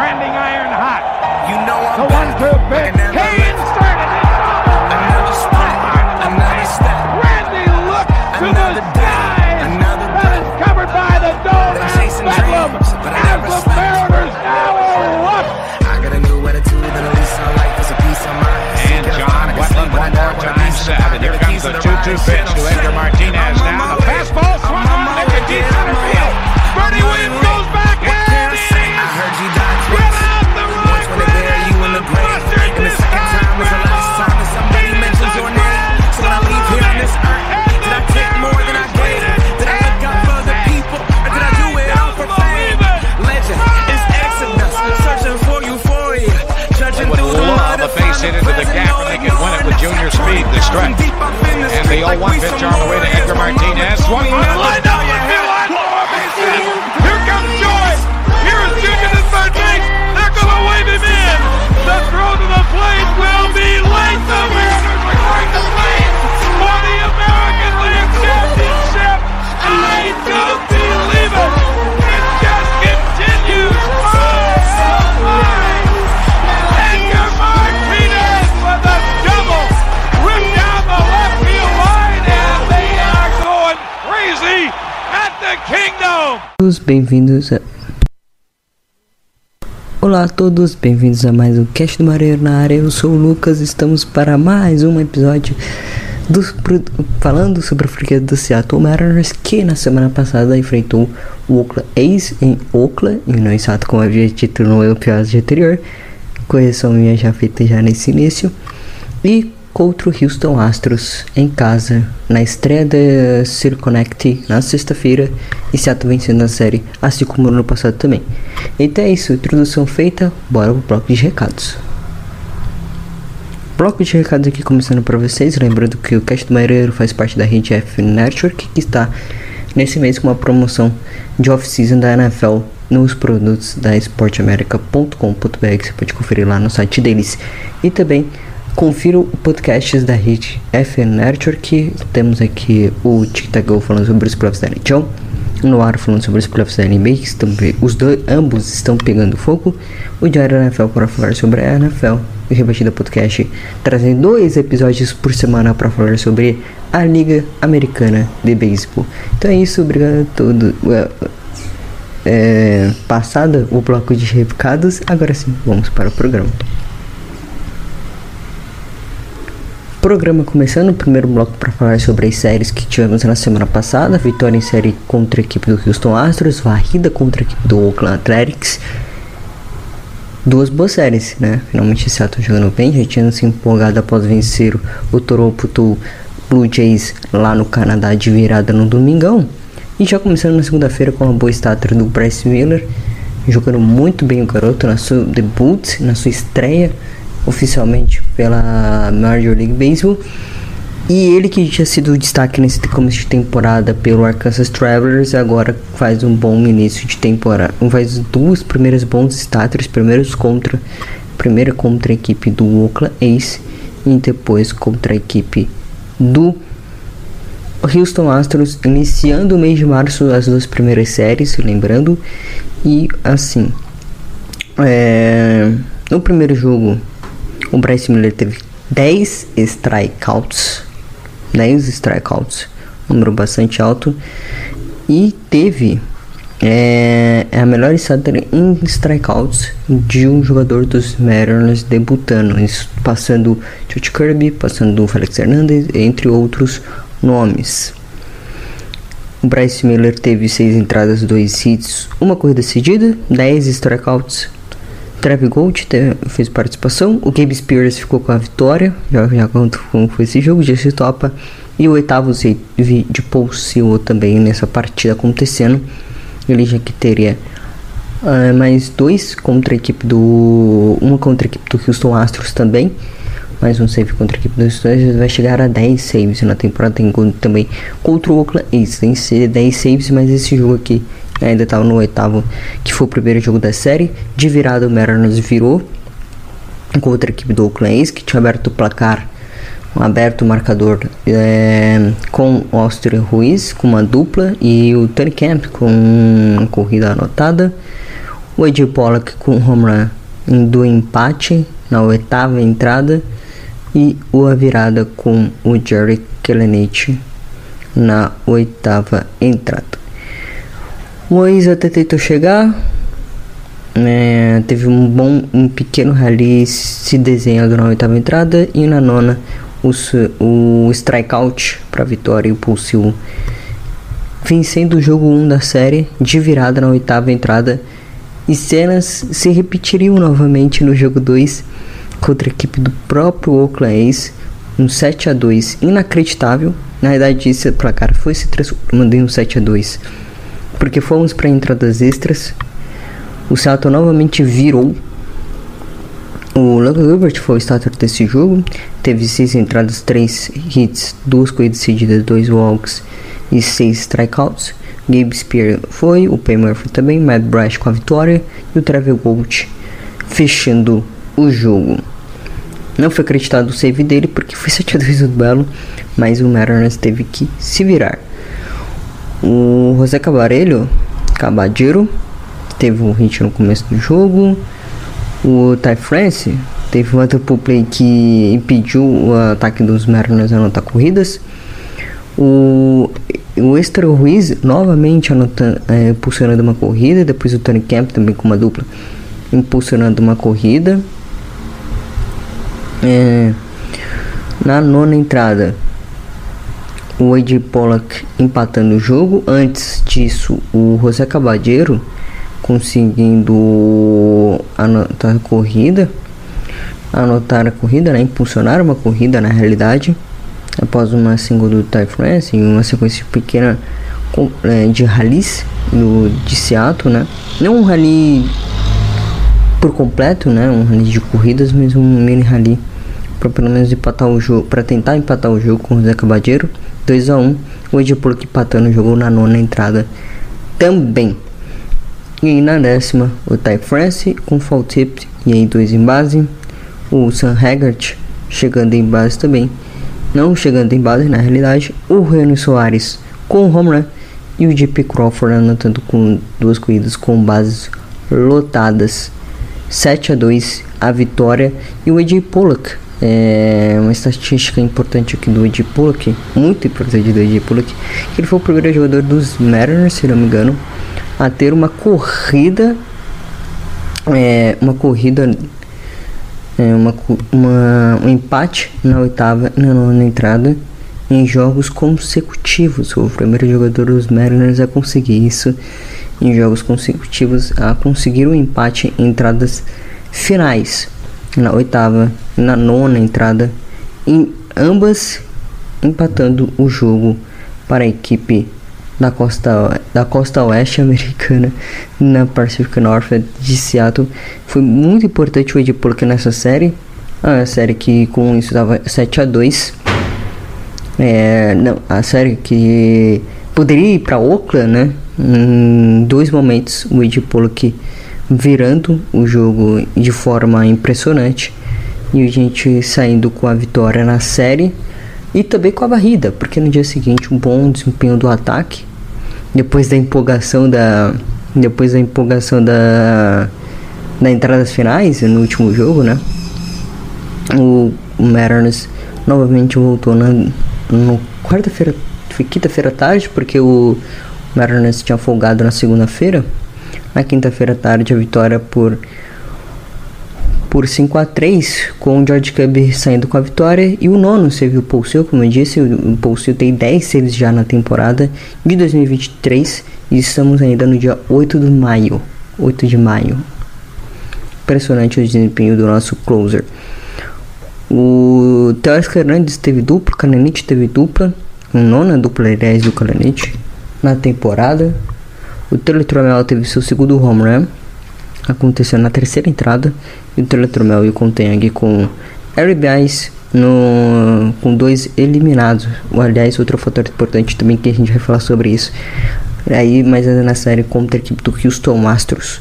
branding iron hot. You know I'm The back. one-two pitch. Like I never He left. inserted it. Another step, another step. Randy looked to the Another day, skies. another That is covered by the dome Been and chasing bedlam dreams, but I as the. Mariners now erupt. I got a new attitude and at least I like there's a piece of mind. And John Wetland one more time set. And here comes the 2-2 pitch to Edgar Martinez now. the 0-1 pitch on the way to Edgar Martinez. Swung. Bem-vindos a... Olá a todos, bem-vindos a mais um Cast do Marinheiro na área. Eu sou o Lucas, estamos para mais um episódio pro- falando sobre a franquia do Seattle Mariners que na semana passada enfrentou o Oakland A's em Oakland e não exato como havia dito no episódio anterior. Correção minha já feita já nesse início e contra o Houston Astros em casa na estreia da Circonnect na sexta-feira e Seattle vencendo a série, assim como no ano passado também. Então é isso, introdução feita, bora pro bloco de recados. Bloco de recados aqui começando para vocês, lembrando que o Cast do Marinheiro faz parte da rede F Network que está nesse mês com uma promoção de off-season da NFL nos produtos da esporteamerica.com.br você pode conferir lá no site deles e também confira os podcasts da rede FN Network. Temos aqui o Tic Tac Go falando sobre os playoffs da NHL no ar falando sobre os playoffs da NBA que estão, os dois, ambos estão pegando fogo. O Diário NFL para falar sobre a NFL o Rebatida Podcast trazendo dois episódios por semana para falar sobre a Liga Americana de Beisebol. Então é isso, obrigado a todos é, passada o bloco de recados, agora sim, vamos para o programa. Programa começando, o primeiro bloco para falar sobre as séries que tivemos na semana passada. Vitória em série contra a equipe do Houston Astros, varrida contra a equipe do Oakland Athletics. Duas boas séries, né? Finalmente o Seattle jogando bem, já tinha se empolgado após vencer o Toronto Blue Jays lá no Canadá de virada no domingão. E já começando na segunda-feira com uma boa estátua do Bryce Miller, jogando muito bem o garoto na sua debut, na sua estreia oficialmente pela Major League Baseball. E ele que tinha sido destaque nesse começo de temporada pelo Arkansas Travelers, agora faz um bom início de temporada. Faz duas primeiras bons status, primeiros contra, primeira contra a equipe do Oakland A's e depois contra a equipe do Houston Astros, iniciando o mês de março as duas primeiras séries, lembrando. E assim, é, no primeiro jogo, o Bryce Miller teve 10 strikeouts. 10 strikeouts, número bastante alto. E teve é, a melhor starter em strikeouts de um jogador dos Mariners debutando, passando George Kirby, passando Felix Hernandez, entre outros nomes. O Bryce Miller teve 6 entradas, 2 hits, uma corrida cedida, 10 strikeouts. Travis Gold fez participação. O Gabe Spears ficou com a vitória. Já, já conto como foi esse jogo. Jesse Topa. E o oitavo save de Paul Sewell também nessa partida acontecendo. Ele já que teria ah, mais dois contra a equipe do. Uma contra a equipe do Houston Astros também. Mais um save contra a equipe do Houston Astros. Vai chegar a 10 saves na temporada. Tem também contra o Oakland A's. Tem que ser 10 saves, mas esse jogo aqui ainda estava no oitavo, que foi o primeiro jogo da série. De virada, o Mariners virou contra a equipe do Oakland A's, que tinha aberto o placar, um aberto o marcador é, com o Austin Ruiz, com uma dupla, e o Tony Camp com uma corrida anotada. O Ed Pollock com home run do empate na oitava entrada e a virada com o Jerry Kellenich na oitava entrada. Mois até tentou chegar, né, teve um bom, um pequeno rally se desenhando na oitava entrada e na nona o, o strikeout para vitória e o Pulsil vencendo o jogo 1 da série de virada na oitava entrada e cenas se repetiriam novamente no jogo 2 contra a equipe do próprio Oakland A's, um 7 a 2 inacreditável. Na verdade, esse placar foi se transformando em um 7 a 2 porque fomos para entradas extras. O Seattle novamente virou. O Logan Gilbert foi o starter desse jogo. Teve 6 entradas, 3 hits, 2 corridas cedidas, 2 walks e 6 strikeouts. Gabe Spear foi, o Pay Murphy também, Matt Brash com a vitória e o Trevor Gold fechando o jogo. Não foi acreditado o save dele porque foi 7 a 2 do Belo, mas o Mariners teve que se virar. O José Cabarelho, Cabadiro, teve um hit no começo do jogo. O Ty France teve um triple play que impediu o ataque dos Mariners a anotar corridas. O, o Extra Ruiz novamente anotando, é, impulsionando uma corrida. Depois o Tony Camp também com uma dupla impulsionando uma corrida. É, na nona entrada, o Ed Pollack empatando o jogo. Antes disso, o José Cabadeiro conseguindo anotar a corrida. Anotar a corrida, né? Impulsionar uma corrida na realidade. Após uma single do Ty e uma sequência pequena é, de rallies no, de Seattle, né? Não um rally por completo, né? Um rally de corridas, mas um mini rally para pelo menos empatar o jogo, para tentar empatar o jogo com o Zé Cabadeiro, 2 a 1. O Edipolo empatando jogou na nona entrada também. E na décima, o Ty France com fall tip e aí dois em base. O Sam Haggart chegando em base também. Não chegando em base na realidade. O Renan Soares com home run. E o JP Crawford anotando com duas corridas com bases lotadas. 7 a 2 a vitória. E o AJ Pollock é, uma estatística importante aqui do Ed Bullock, muito importante do Ed Bullock, que ele foi o primeiro jogador dos Mariners, se não me engano, a ter uma corrida, é, uma corrida, é, uma, uma, um empate na oitava na nona entrada em jogos consecutivos. Foi o primeiro jogador dos Mariners a conseguir isso em jogos consecutivos, a conseguir um empate em entradas finais na oitava na nona entrada, em ambas empatando o jogo para a equipe da costa, da costa oeste americana na Pacific Northwest de Seattle. Foi muito importante o Ed Polk nessa série, a série que com isso dava 7 a 2 é, não, a série que poderia ir para Oakland, né? Em dois momentos o Ed Polk virando o jogo de forma impressionante e a gente saindo com a vitória na série e também com a barrida, porque no dia seguinte um bom desempenho do ataque depois da empolgação da depois da empolgação da da entradas finais no último jogo, né? O, Mariners novamente voltou na quarta-feira, quinta-feira tarde, porque o Mariners tinha folgado na segunda-feira na quinta-feira à tarde, a vitória por por 5 a 3 com o George Cubby saindo com a vitória. E o nono serviu o Paul como eu disse, o Paul tem 10 saves já na temporada de 2023 e estamos ainda no dia 8 de maio 8 de maio. Impressionante o desempenho do nosso closer. O Teoscar Hernandes teve dupla, Cananite teve dupla nona dupla aliás do Cananite na temporada o Teletromel teve seu segundo home run, aconteceu na terceira entrada, e o Teletromel e o Conteng com RBIs no, com dois eliminados. Aliás, outro fator importante também que a gente vai falar sobre isso. Aí, mais ainda na série contra a equipe do Houston Astros.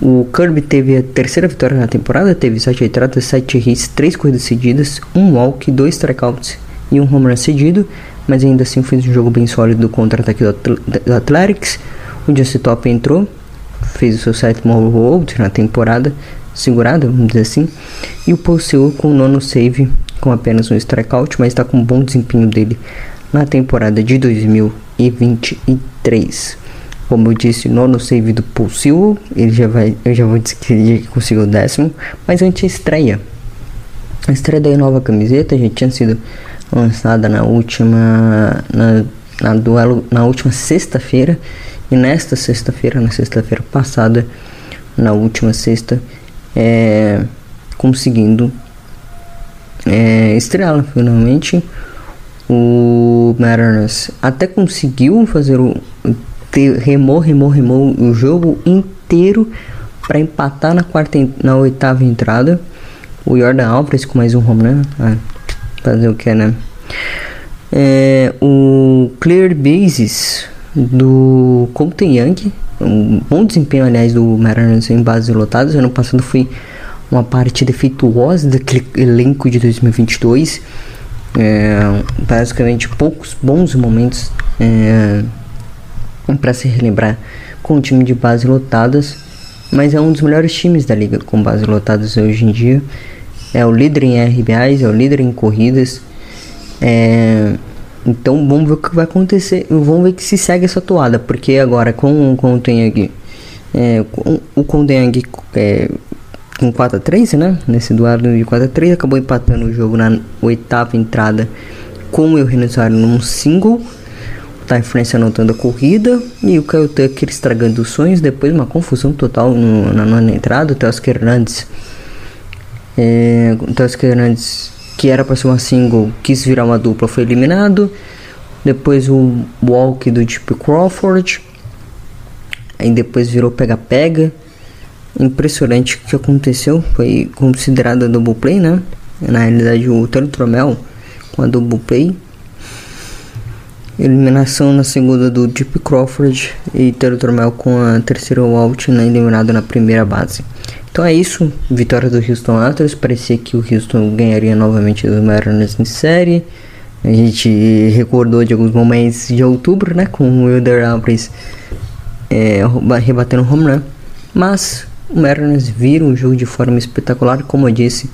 O Kirby teve a terceira vitória na temporada, teve 7 entradas, 7 hits, 3 corridas cedidas, 1 walk, 2 strikeouts e um home run cedido, mas ainda assim fez um jogo bem sólido contra o ataque do, Atl do Athletics. O Jesse Top entrou fez o seu sétimo hold na temporada, segurada, vamos dizer assim. E o Paul com o nono save, com apenas um strikeout, mas está com um bom desempenho dele na temporada de 2023. Como eu disse, nono save do Paul ele já vai, eu já vou dizer que conseguiu o décimo, mas antes a estreia. A estreia da nova camiseta já tinha sido lançada na última na, na duelo na última sexta-feira e nesta sexta-feira, na sexta-feira passada, na última sexta, é, conseguindo é, estreá-la finalmente. O Mariners até conseguiu fazer o ter, remou, remou, remou o jogo inteiro para empatar na quarta na oitava entrada. O Jordan Alvarez com mais um home run. Ah, fazer o que, né? É, o Clear Bases do Colton Young, um bom desempenho, aliás, do Mariners em bases lotadas. Ano passado foi uma parte defeituosa daquele elenco de 2022. É, basicamente, poucos bons momentos é, para se relembrar com o time de bases lotadas. Mas é um dos melhores times da liga com bases lotadas hoje em dia. É o líder em RBIs, é o líder em corridas. É, então vamos ver o que vai acontecer. Vamos ver que se segue essa toada. Porque agora com, o Tenhag. É, o Kondeng é, com 4 a 3 né? Nesse duelo de 4 a 3 acabou empatando o jogo na oitava entrada com o Eugenio num single. O Ty anotando a corrida e o Kyle Tucker estragando os sonhos. Depois uma confusão total no, na nona entrada. O Teoscar Hernandes. É, o Teoscar Hernandes que era para ser uma single, quis virar uma dupla, foi eliminado. Depois o Walk do Chip Crawford. Aí depois virou pega-pega. Impressionante o que aconteceu. Foi considerada double play, né? Na realidade o Tony Tromel com a double play. Eliminação na segunda do Deep Crawford e Tero Tromel com a terceira out né, eliminado na primeira base. Então é isso, vitória do Houston Astros. Parecia que o Houston ganharia novamente dos Mariners em série. A gente recordou de alguns momentos de outubro, né? Com o Wilder Alvarez é, rebatendo home run. Mas o Mariners viram o jogo de forma espetacular. Como eu disse,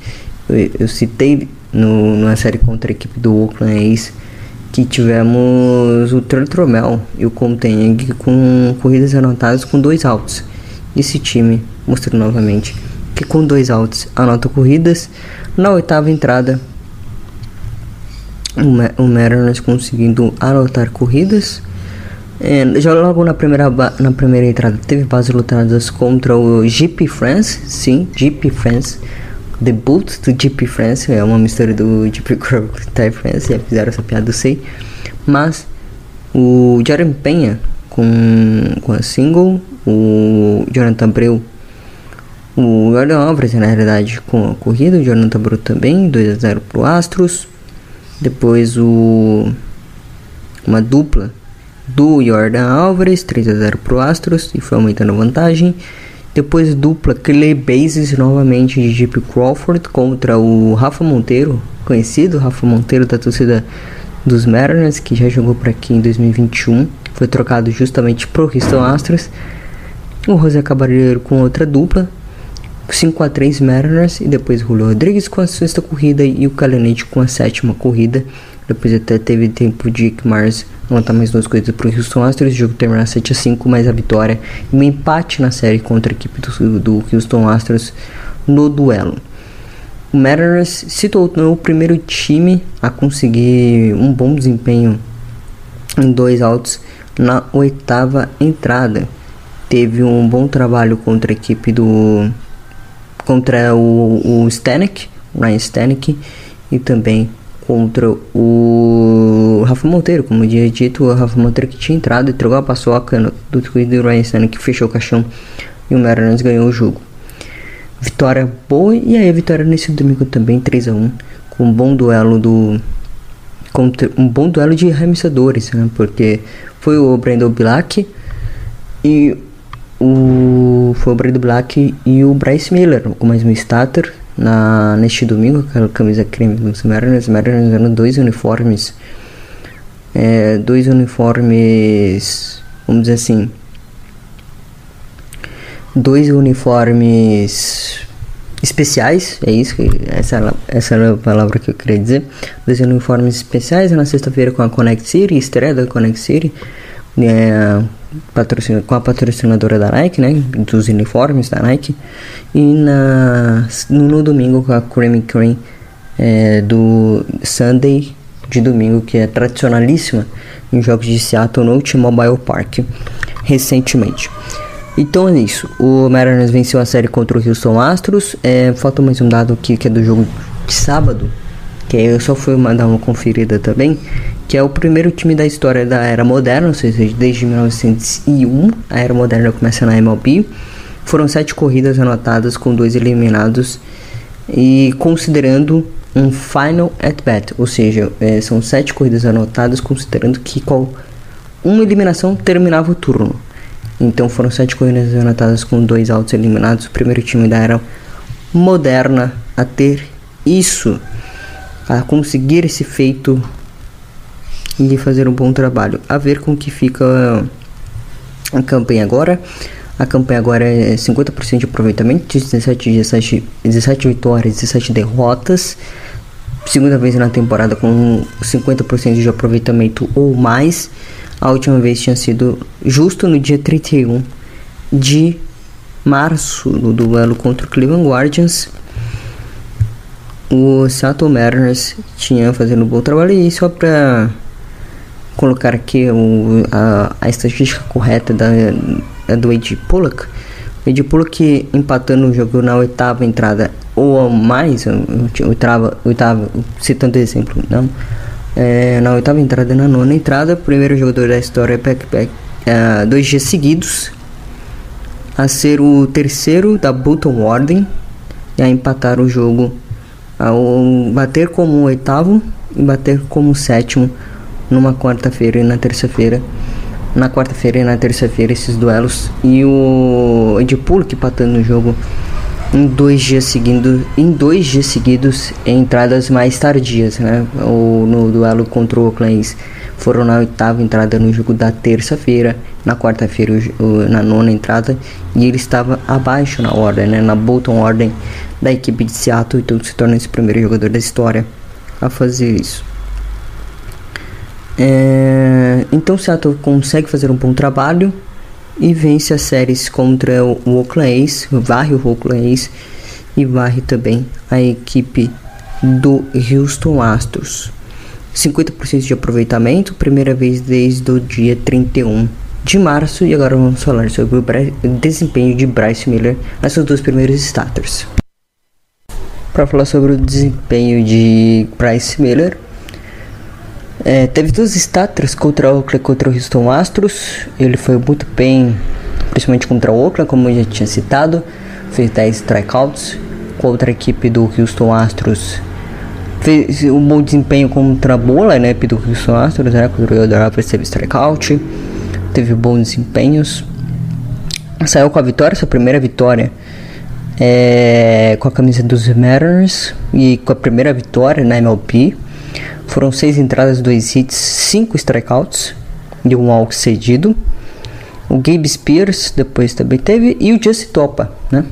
eu, eu citei no, na série contra a equipe do Oakland A's que tivemos o Tromel e o Conteng com corridas anotadas com dois altos. Esse time mostrou novamente que com dois outs anota corridas. Na oitava entrada, o Mariners conseguindo anotar corridas. É, já logo na primeira, na primeira entrada teve bases lutadas contra o Jeep France, sim, Jeep France. Debut do Jeep France, é uma mistura do Jeep Crow e France, já fizeram essa piada, eu sei. Mas o Jaren Penha com, com a single, o Jonathan Abreu o Jordan Alvarez, na realidade, com a corrida, o Jonathan Bruto também, 2 a 0 pro Astros. Depois o uma dupla do Jordan Alvarez, 3 a 0 pro Astros e foi aumentando a vantagem. Depois dupla Clay Bases novamente de Jeep Crawford contra o Rafa Monteiro, conhecido Rafa Monteiro da torcida dos Mariners, que já jogou por aqui em 2021. Foi trocado justamente pro Houston Astros. O José Cabalheiro com outra dupla, 5 a 3 Mariners e depois Julio Rodrigues com a sexta corrida e o Calenete com a sétima corrida. Depois até teve tempo de Dick Mars montar mais duas coisas para o Houston Astros. O jogo terminar 7 a 5 mais a vitória e um empate na série contra a equipe do, do Houston Astros no duelo. O Mariners se tornou o primeiro time a conseguir um bom desempenho em dois outs na oitava entrada. Teve um bom trabalho contra a equipe do contra o, o Stanek, Ryan Stanek, e também contra o Rafa Monteiro, como tinha dito, o Rafa Monteiro que tinha entrado e trocou a paçoca do tweet do Ryan Stanek, fechou o caixão e o Mariners ganhou o jogo. Vitória boa e aí a vitória nesse domingo também 3 a 1 com um bom duelo do contra um bom duelo de arremessadores, né? Porque foi o Brandon Black e o foi o Brandon Black e o Bryce Miller com mais um starter na neste domingo aquela camisa creme dos Mariners Mariners usando dois uniformes é, dois uniformes vamos dizer assim dois uniformes especiais, é isso, essa, essa é a palavra que eu queria dizer. Dois uniformes especiais na sexta-feira com a Connect City, estreia da Connect City, é, patrocina, com a patrocinadora da Nike, né, dos uniformes da Nike, e na, no, no domingo com a Creamy Cream é, do Sunday de domingo, que é tradicionalíssima em jogos de Seattle no T-Mobile Park recentemente. Então é isso. O Mariners venceu a série contra o Houston Astros. É, falta mais um dado aqui que é do jogo de sábado. Que eu só fui mandar uma conferida também. Que é o primeiro time da história da era moderna, ou seja, desde 1901. A era moderna começa na MLB. Foram sete corridas anotadas com dois eliminados. E considerando um final at bat, ou seja, é, são sete corridas anotadas, considerando que qual uma eliminação terminava o turno. Então foram sete corridas anotadas com dois altos eliminados. O primeiro time da era moderna a ter isso, a conseguir esse feito e fazer um bom trabalho. A ver com que fica a campanha agora. A campanha agora é 50% de aproveitamento, 17, 17, 17 vitórias, 17 derrotas. Segunda vez na temporada com 50% de aproveitamento ou mais. A última vez tinha sido justo no dia 31 de março, no duelo contra o Cleveland Guardians. O Seattle Mariners tinha fazendo um bom trabalho e só para colocar aqui o, a, a estatística correta da, da do Ed Pollock. O Ed Pollock empatando o jogo na oitava entrada ou mais, oitava, oitava citando exemplo, não é, na oitava entrada e na nona entrada, primeiro jogador da história Pack Pack, é, dois dias seguidos, a ser o terceiro da Button Ordem e a empatar o jogo, ao bater como oitavo e bater como sétimo numa quarta-feira e na terça-feira. Na quarta-feira e na terça-feira esses duelos e o Edipulo que empatando o jogo em dois dias seguidos, em dois dias seguidos entradas mais tardias, né? Ou no duelo contra o Oakland foram na oitava entrada no jogo da terça-feira, na quarta-feira na nona entrada e ele estava abaixo na ordem, né? Na Bolton ordem da equipe de Seattle, então se torna esse primeiro jogador da história a fazer isso. É, então Seattle consegue fazer um bom trabalho e vence as séries contra o Oakland varre o Oakland e varre também a equipe do Houston Astros. 50% de aproveitamento, primeira vez desde o dia 31 de março. E agora vamos falar sobre o desempenho de Bryce Miller nas suas duas primeiras starters. Para falar sobre o desempenho de Bryce Miller, é, teve duas estátuas contra o Oakland contra o Houston Astros. Ele foi muito bem, principalmente contra o Oakland, como eu já tinha citado. Fez 10 strikeouts. Contra a equipe do Houston Astros. Fez um bom desempenho contra a bola, né? Do Houston Astros, né? Contra o Eldorado teve strikeout. Teve bons desempenhos. Saiu com a vitória, sua primeira vitória. É, com a camisa dos Mariners e com a primeira vitória na MLB foram seis entradas, dois hits, cinco strikeouts e um walk cedido. O Gabe Spears depois também teve e o Justin Topa, né?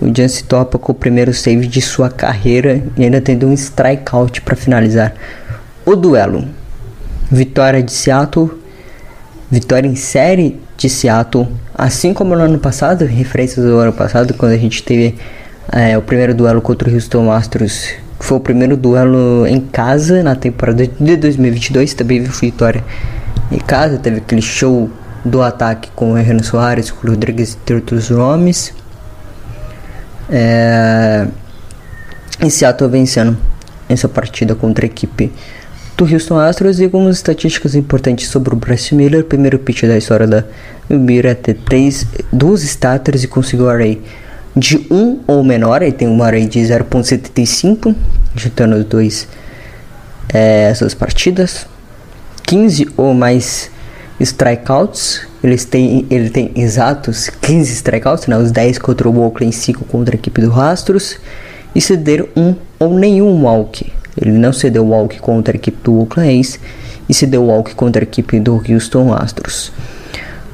O Justin Topa com o primeiro save de sua carreira e ainda tendo um strikeout para finalizar o duelo. Vitória de Seattle, vitória em série de Seattle, assim como no ano passado, referências do ano passado, quando a gente teve é, o primeiro duelo contra o Houston Astros foi o primeiro duelo em casa na temporada de 2022. Também viu vitória em casa. Teve aquele show do ataque com o Renan Soares, com o Rodrigues e outros nomes. É... E Seattle vencendo essa partida contra a equipe do Houston Astros e algumas estatísticas importantes sobre o Bryce Miller. Primeiro pitch da história da Mira ter três, duas starters e conseguiu array 1 ou menor, ele tem uma array de 0.75, juntando os dois é, essas partidas. 15 ou mais strikeouts, eles têm, ele tem exatos 15 strikeouts, né, os 10 contra o Oakland 5 contra a equipe do Rastros, e ceder um ou nenhum walk. Ele não cedeu walk contra a equipe do Oakland A's e cedeu walk contra a equipe do Houston Astros.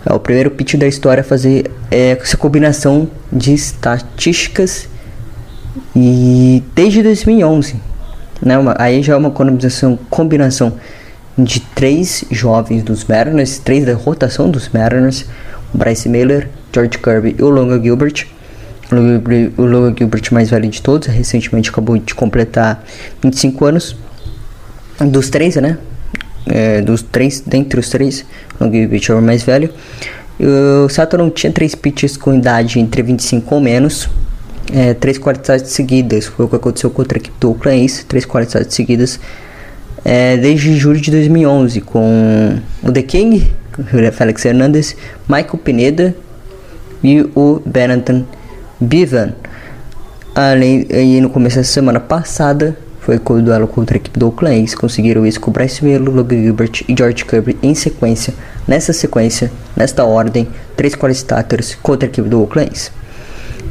É o primeiro pitch da história a fazer é, essa combinação de estatísticas e desde 2011, né? Uma, aí já é uma combinação, combinação de três jovens dos Mariners, três da rotação dos Mariners, Bryce Miller, George Kirby e o Longa Gilbert. O Longa Gilbert mais velho de todos, recentemente acabou de completar 25 anos. Dos três, né? É, dos três, dentre os três, o Longa Gilbert é o mais velho. O Saturn tinha três pitches com idade entre 25 ou menos. É, três qualidades seguidas, foi o que aconteceu contra a equipe do Oakland três qualidades seguidas é, desde julho de 2011 com o The King, o Felix Hernandez, Michael Pineda e o Benetton Bivan. Além, e no começo da semana passada foi com o duelo contra a equipe do Oakland A's, conseguiram isso com Bryce Melo, Logan Gilbert e George Kirby em sequência, nessa sequência, nesta ordem, três qualificators contra a equipe do Oakland A's.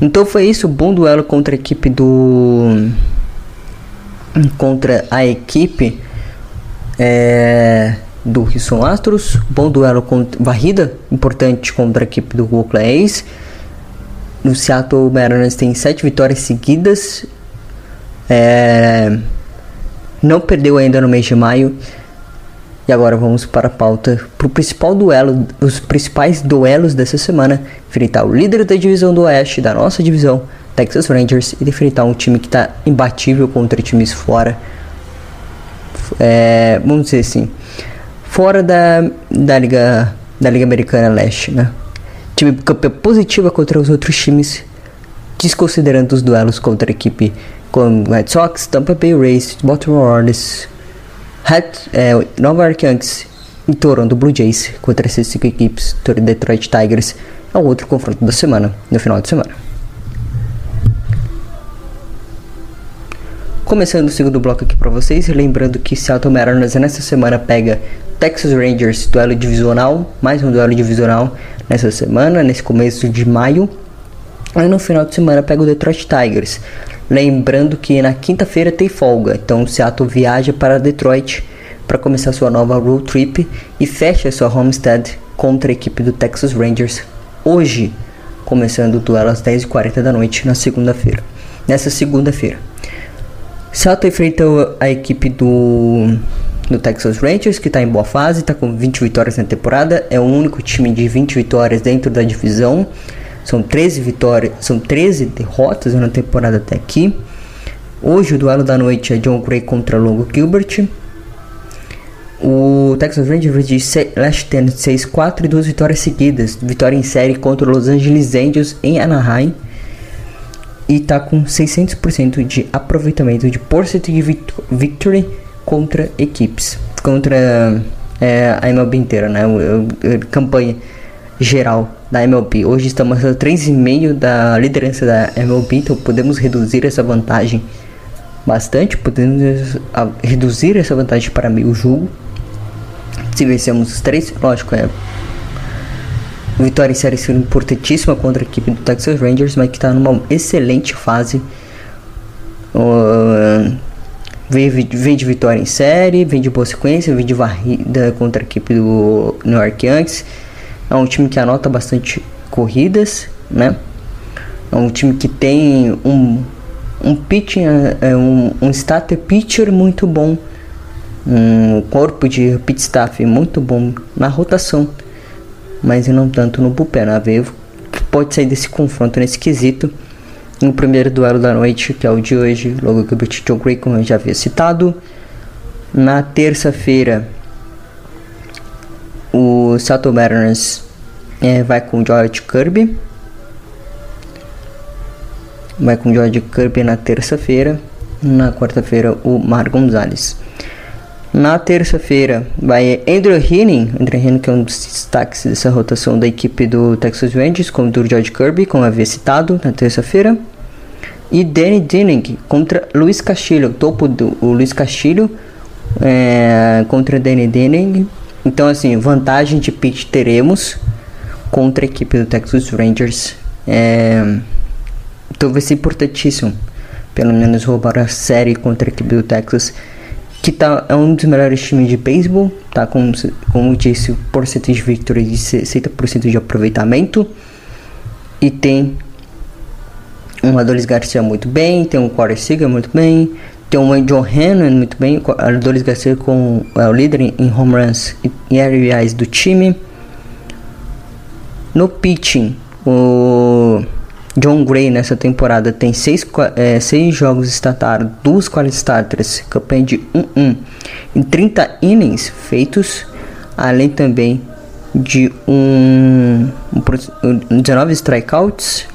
Então foi isso, bom duelo contra a equipe do contra a equipe é, do Houston Astros, bom duelo contra varrida importante contra a equipe do Oakland A's. No Seattle Mariners tem sete vitórias seguidas, é, não perdeu ainda no mês de maio. E agora vamos para a pauta para o principal duelo, os principais duelos dessa semana. Enfrentar o líder da divisão do Oeste, da nossa divisão, Texas Rangers, e enfrentar um time que está imbatível contra times fora é, vamos dizer assim, fora da, da Liga da Liga Americana Leste, né? Time campeão positiva contra os outros times, desconsiderando os duelos contra a equipe como Red Sox, Tampa Bay Rays, Baltimore Orioles, é, Nova York Yankees e Toronto Blue Jays contra essas cinco equipes, Detroit Tigers é o outro confronto da semana, no final de semana. Começando o segundo bloco aqui para vocês, lembrando que Seattle Mariners nessa semana pega Texas Rangers, duelo divisional, mais um duelo divisional nessa semana, nesse começo de maio. E no final de semana pega o Detroit Tigers. Lembrando que na quinta-feira tem folga, então o Seattle viaja para Detroit para começar sua nova road trip e fecha sua homestead contra a equipe do Texas Rangers hoje, começando o duelo às 10h40 da noite na segunda-feira. Nessa segunda-feira. Seattle enfrenta a equipe do, do Texas Rangers, que está em boa fase, está com 20 vitórias na temporada, é o único time de 20 vitórias dentro da divisão. São 13 vitórias, são 13 derrotas na temporada até aqui. Hoje o duelo da noite é John Gray contra Longo Gilbert. O Texas Rangers de 10 6-4 e duas vitórias seguidas. Vitória em série contra os Los Angeles Angels em Anaheim e tá com 600% de aproveitamento de percentage victory contra equipes, contra é, a MLB inteira, né? Campanha geral da MLB. Hoje estamos a 3,5 da liderança da MLB, então podemos reduzir essa vantagem bastante, podemos reduzir essa vantagem para meio jogo. Se vencermos os três, lógico, é Vitória em série sendo importantíssima contra a equipe do Texas Rangers, mas que está numa excelente fase. Uh, vem, vem, de vitória em série, vem de boa sequência, vem de varrida contra a equipe do New York Yankees. É um time que anota bastante corridas, né? É um time que tem um, um pitching, é, um, um starter pitcher muito bom, um corpo de pit staff muito bom na rotação mas não tanto no bullpen. A Vevo pode sair desse confronto nesse quesito. No primeiro duelo da noite, que é o de hoje, logo que o Joe Gray, como eu já havia citado. Na terça-feira, o Seattle Mariners é, vai com o George Kirby. Vai com o George Kirby na terça-feira. Na quarta-feira, o Mar Gonzalez. Na terça-feira vai Andrew Heaney, Andrew Heaney que é um dos destaques dessa rotação da equipe do Texas Rangers, como o George Kirby, como havia citado na terça-feira. E Danny Dinning contra Luiz Castilho, topo do o Luiz Castilho é, contra Danny Dinning. Então assim, vantagem de pitch teremos contra a equipe do Texas Rangers. É, então vai ser importantíssimo, pelo menos roubar a série contra a equipe do Texas que tá, é um dos melhores times de beisebol, tá com, como disse, porcentagem de victory de 60% de aproveitamento. E tem um Adolis Garcia muito bem, tem um Corey Seager muito bem, tem um John Hannon muito bem, o Adolis Garcia com, é o líder em home runs e RBIs do time. No pitching, o John Gray nessa temporada tem seis, é, seis jogos statados, duas quality starters, campanha de 1-1 em 30 innings feitos, além também de um, um 19 strikeouts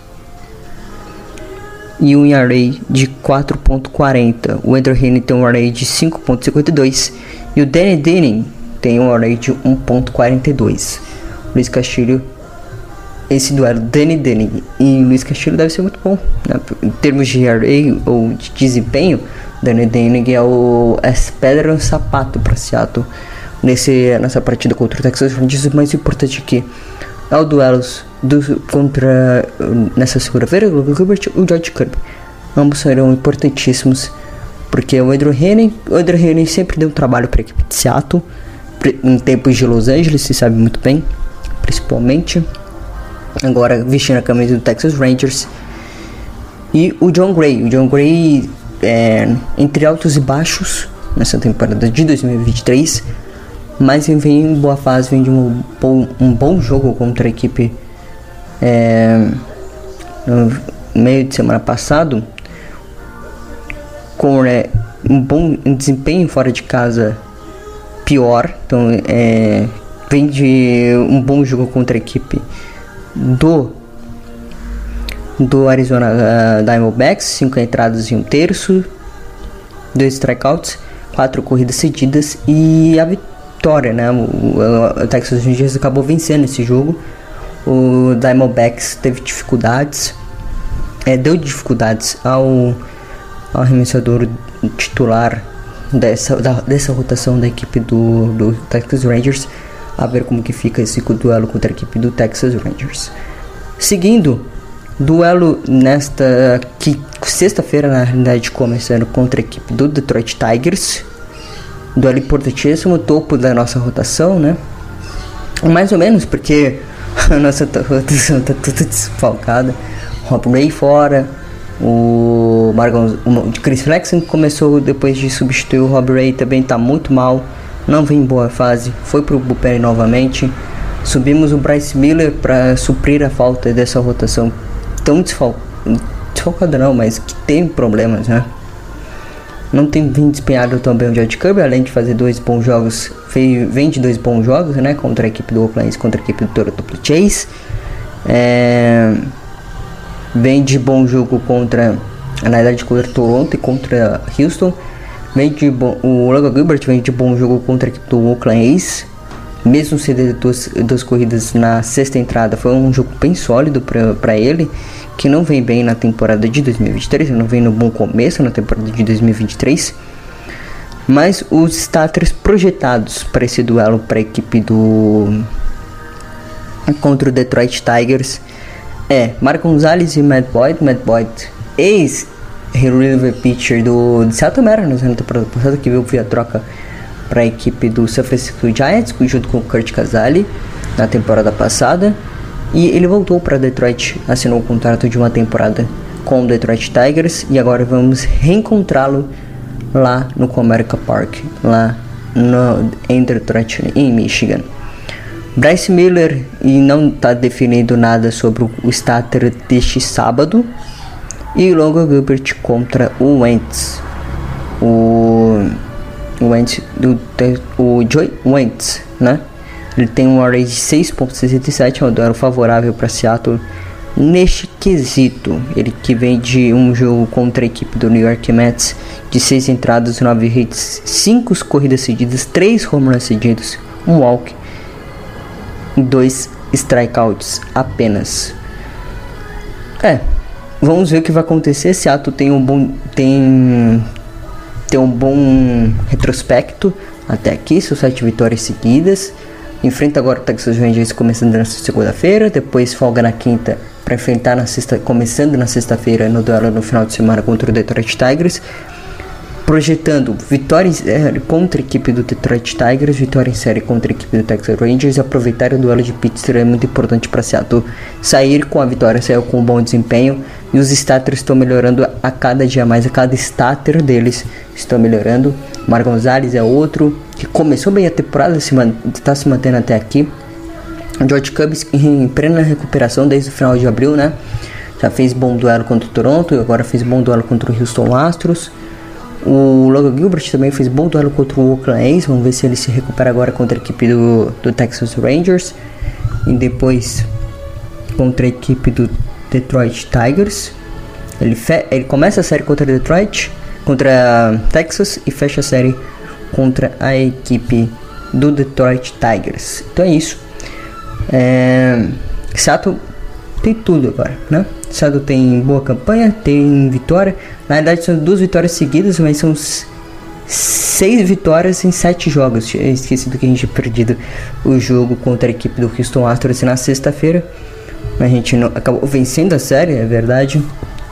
e um ERA de 4.40. O Andrew Heaney tem um ERA de 5.52 e o Danny Denning tem um ERA de 1.42. Luiz Castilho esse duelo Danny Denning e Luiz Castilho deve ser muito bom. Né? Em termos de ERA ou de desempenho, Danny Denning é o é pedra no sapato para Seattle nesse, nessa partida contra o Texas Rangers. O mais importante aqui é o duelo do, contra nessa segunda-feira o Gilbert e o George Kirby. Ambos serão importantíssimos porque o Andrew Henning, o Andrew Henning sempre deu trabalho para a equipe de Seattle em tempos de Los Angeles, se sabe muito bem, principalmente agora vestindo a camisa do Texas Rangers. E o John Gray. O John Gray, é, entre altos e baixos nessa temporada de 2023, mas em boa fase, vem de um bom, um bom jogo contra a equipe é, no meio de semana passado, com é, um bom desempenho fora de casa pior. Então, é, vem de um bom jogo contra a equipe do do Arizona uh, Diamondbacks, cinco entradas e um terço, dois strikeouts, quatro corridas cedidas e a vitória, né? O, o, Texas Rangers acabou vencendo esse jogo. O Diamondbacks teve dificuldades, é, deu dificuldades ao, ao arremessador titular dessa, da, dessa rotação da equipe do, do Texas Rangers a ver como que fica esse duelo contra a equipe do Texas Rangers. Seguindo, duelo nesta sexta-feira na realidade começando contra a equipe do Detroit Tigers. Duelo importantíssimo, topo da nossa rotação, né? Mais ou menos, porque a nossa rotação tá toda desfalcada. Rob Ray fora, o Margon, o Chris Flexen começou depois de substituir o Rob Ray também tá muito mal não vem em boa fase, foi pro bullpen novamente. Subimos o Bryce Miller para suprir a falta dessa rotação tão desfal desfalcada não, mas que tem problemas, né? Não tem vindo despenhado também o George Kirby, além de fazer dois bons jogos, vem de dois bons jogos, né? Contra a equipe do Oakland, contra a equipe do Toronto Blue Chase. É, vem de bom jogo contra, na verdade, contra Toronto e contra Houston Vem de bom, o Logan Gilbert vem de bom jogo contra a equipe do Oakland. Mesmo cedendo duas, duas corridas na sexta entrada, foi um jogo bem sólido para ele, que não vem bem na temporada de 2023, não vem no bom começo na temporada de 2023. Mas os starters projetados para esse duelo para a equipe do contra o Detroit Tigers é Marco Gonzalez e Matt Boyd. Matt Boyd, ex reliever pitcher do Seattle Mariners na temporada passada, que veio via troca para a equipe do San Francisco Giants, junto com Kurt Casale na temporada passada. E ele voltou para Detroit, assinou o contrato de uma temporada com o Detroit Tigers e agora vamos reencontrá-lo lá no Comerica Park, lá no, em Detroit, em Michigan. Bryce Miller e não está definido nada sobre o starter deste sábado, e Logan Gilbert contra o Wentz. O Wentz do o Joy Wentz, né? Ele tem um array de 6.67, é um duelo favorável para Seattle neste quesito. Ele que vem de um jogo contra a equipe do New York Mets de 6 entradas, 9 hits, 5 corridas cedidas, 3 home runs cedidos, um walk e 2 strikeouts apenas. É, Vamos ver o que vai acontecer. Seattle tem um bom tem tem um bom retrospecto até aqui, são sete vitórias seguidas. Enfrenta agora o Texas Rangers começando na segunda-feira, depois folga na quinta para enfrentar na sexta, começando na sexta-feira no duelo no final de semana contra o Detroit Tigers. Projetando vitória em série contra a equipe do Detroit Tigers, vitória em série contra a equipe do Texas Rangers aproveitar o duelo de Pittsburgh é muito importante para Seattle sair com a vitória, sair com um bom desempenho e os starters estão melhorando a cada dia mais, a cada starter deles estão melhorando. Mar Gonzalez é outro que começou bem a temporada, está se mantendo até aqui. George Cubs em plena recuperação desde o final de abril, né? Já fez bom duelo contra o Toronto e agora fez bom duelo contra o Houston Astros. O Logan Gilbert também fez bom duelo contra o Oakland A's. Vamos ver se ele se recupera agora contra a equipe do, do Texas Rangers. E depois contra a equipe do Detroit Tigers. Ele, ele começa a série contra Detroit, contra Texas e fecha a série contra a equipe do Detroit Tigers. Então é isso. É, Sato tem tudo agora, né? Sato tem boa campanha, tem vitória. Na verdade são duas vitórias seguidas, mas são seis vitórias em sete jogos. Esqueci do que a gente tinha perdido o jogo contra a equipe do Houston Astros na sexta-feira. A gente não, acabou vencendo a série, é verdade.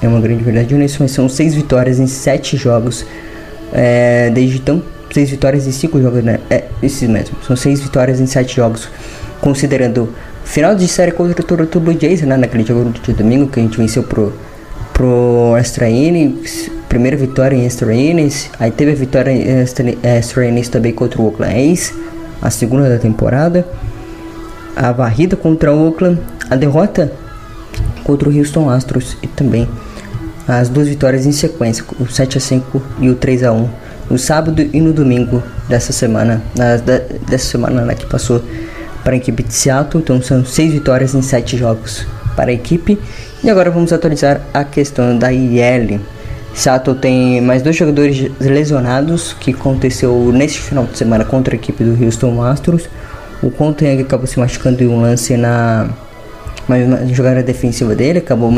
É uma grande verdade nisso, mas são seis vitórias em sete jogos. É, desde então, seis vitórias em cinco jogos, né? É, esses mesmo. São seis vitórias em sete jogos. Considerando Final de série contra o Toronto Blue Jays, né? Naquele jogo de domingo que a gente venceu pro, pro extra innings. Primeira vitória em extra innings. Aí teve a vitória em extra, extra innings também contra o Oakland A's. A segunda da temporada. A varrida contra o Oakland. A derrota contra o Houston Astros. E também as duas vitórias em sequência. O 7 a 5 e o 3 a 1 no sábado e no domingo dessa semana. Na, dessa semana né, que passou para a equipe de Seattle, então são 6 vitórias em 7 jogos para a equipe. E agora vamos atualizar a questão da IL. Seattle tem mais dois jogadores lesionados que aconteceu neste final de semana contra a equipe do Houston Astros. O Conten acabou se machucando em um lance na jogada defensiva dele, acabou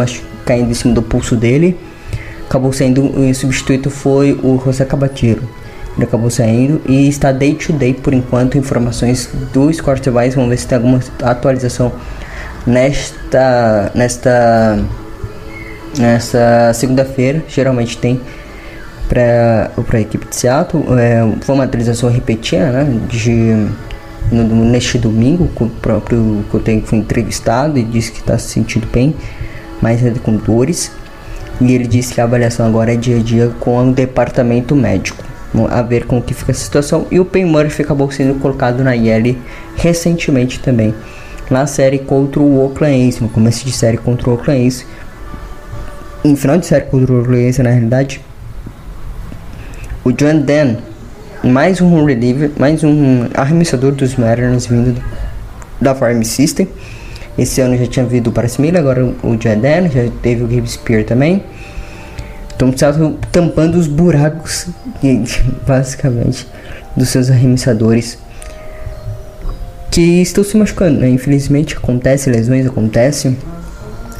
caindo em cima do pulso dele. Acabou sendo o substituto foi o José Cabatiro. Ele acabou saindo e está day to day por enquanto. Informações do Scott Device. Vamos ver se tem alguma atualização nesta nesta nesta segunda-feira. Geralmente tem para a equipe de Seattle. É, foi uma atualização repetida, né? De no, neste domingo, o próprio Coutinho foi entrevistado e disse que está se sentindo bem, mas é com dores. E ele disse que a avaliação agora é dia a dia com o departamento médico a ver com que fica a situação. E o Pen Murphy acabou sendo colocado na IL recentemente também. Na série contra o Oakland A's, no começo de série contra o Oakland A's. Em final de série contra o Oakland A's, na realidade, o John Dan, mais um reliever, mais um arremessador dos Mariners vindo da Farm System. Esse ano já tinha vindo para Smith, agora o John Dan, já teve o Gabe Spear também. Estavam tampando os buracos, basicamente, dos seus arremessadores que estão se machucando, né? Infelizmente acontece, lesões acontecem.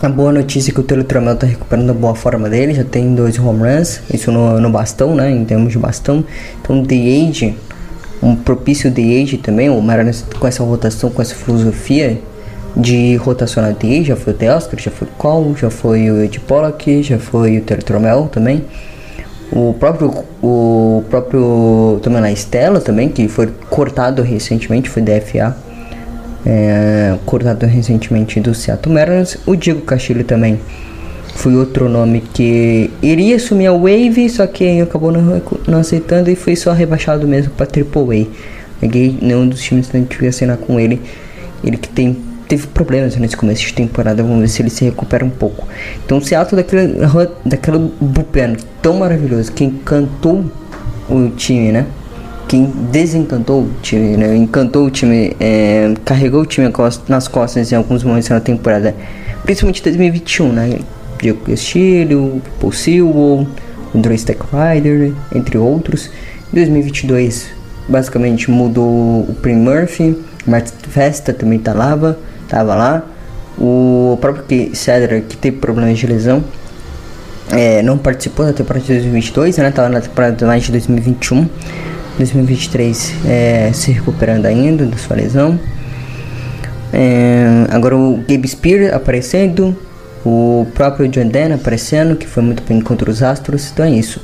A boa notícia é que o Teletromel está recuperando a boa forma dele, já tem dois home runs, isso no, no bastão, né? Em termos de bastão. Então, The Age, um propício The Age também, o Mariners com essa rotação, com essa filosofia de rotacionar TI, já foi o Teoscar, já foi o Cole, já foi o Ed Pollock, já foi o Teletromel também. O próprio, o próprio também na Estela também, que foi cortado recentemente, foi DFA. É, cortado recentemente do Seattle Mariners. O Diego Castilho também foi outro nome que iria assumir a Wave, só que acabou não, não aceitando e foi só rebaixado mesmo para Triple A. Ninguém, nenhum dos times que assinar com ele. Ele que tem teve problemas nesse começo de temporada. Vamos ver se ele se recupera um pouco. Então, o Seattle daquele, daquele bullpen tão maravilhoso que encantou o time, né? Quem desencantou o time, né? Encantou o time, é, carregou o time nas costas em alguns momentos na temporada, principalmente 2021, né? Diego Castilho, Paul Sewell, Andrew Stack Rider, entre outros. Em 2022, basicamente mudou o Prim Murphy, Matt Festa também tá lá tava lá. O próprio Cedric, que teve problemas de lesão, é, não participou da temporada de 2022, né? Tava na temporada de 2021. 2023 é, se recuperando ainda da sua lesão. É, agora o Gabe Spear aparecendo, o próprio John Dan aparecendo, que foi muito bem contra os Astros. Então é isso.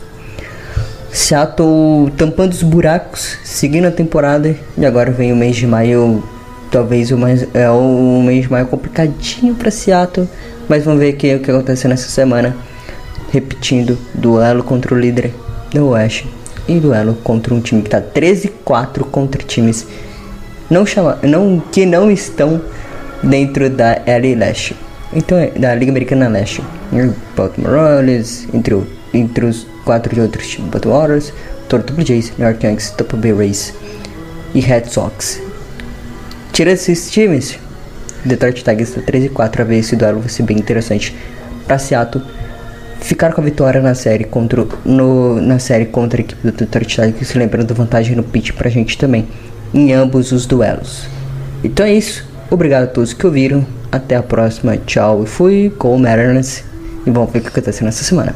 Seattle tampando os buracos, seguindo a temporada. E agora vem o mês de maio, talvez o mais é o mês de maio complicadinho para Seattle, mas vamos ver aqui o que aconteceu nessa semana. Repetindo, duelo contra o líder do Oeste e duelo contra um time que tá 13-4 contra times não chama, não que não estão dentro da LA Leste. Então é da Liga Americana Leste. Baltimore Orioles, entre, entre os quatro de outros times, Baltimore Orioles, Toronto Blue Jays, New York Yankees, Tampa Bay Rays e Red Sox. Tira esses times, Detroit Tigers está 13 e 4 a ver esse duelo vai ser bem interessante para Seattle ficar com a vitória na série contra no, na série contra a equipe do Detroit Tigers, lembrando vantagem no pitch pra gente também em ambos os duelos. Então é isso. Obrigado a todos que ouviram. Até a próxima. Tchau e fui com o Mariners. E vamos ver o que acontece nessa semana.